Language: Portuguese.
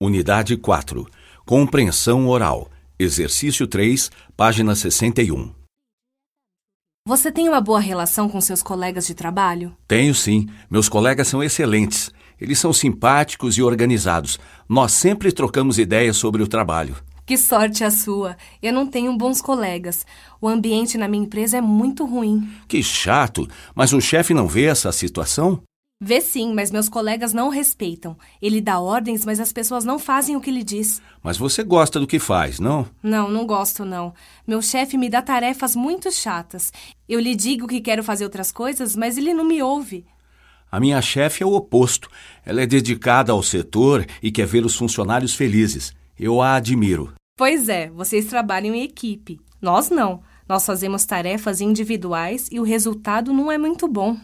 Unidade 4. Compreensão oral. Exercício 3, página 61. Você tem uma boa relação com seus colegas de trabalho? Tenho sim. Meus colegas são excelentes. Eles são simpáticos e organizados. Nós sempre trocamos ideias sobre o trabalho. Que sorte a sua! Eu não tenho bons colegas. O ambiente na minha empresa é muito ruim. Que chato! Mas o chefe não vê essa situação? Vê sim, mas meus colegas não o respeitam. Ele dá ordens, mas as pessoas não fazem o que ele diz. Mas você gosta do que faz, não? Não, não gosto não. Meu chefe me dá tarefas muito chatas. Eu lhe digo que quero fazer outras coisas, mas ele não me ouve. A minha chefe é o oposto. Ela é dedicada ao setor e quer ver os funcionários felizes. Eu a admiro. Pois é, vocês trabalham em equipe. Nós não. Nós fazemos tarefas individuais e o resultado não é muito bom.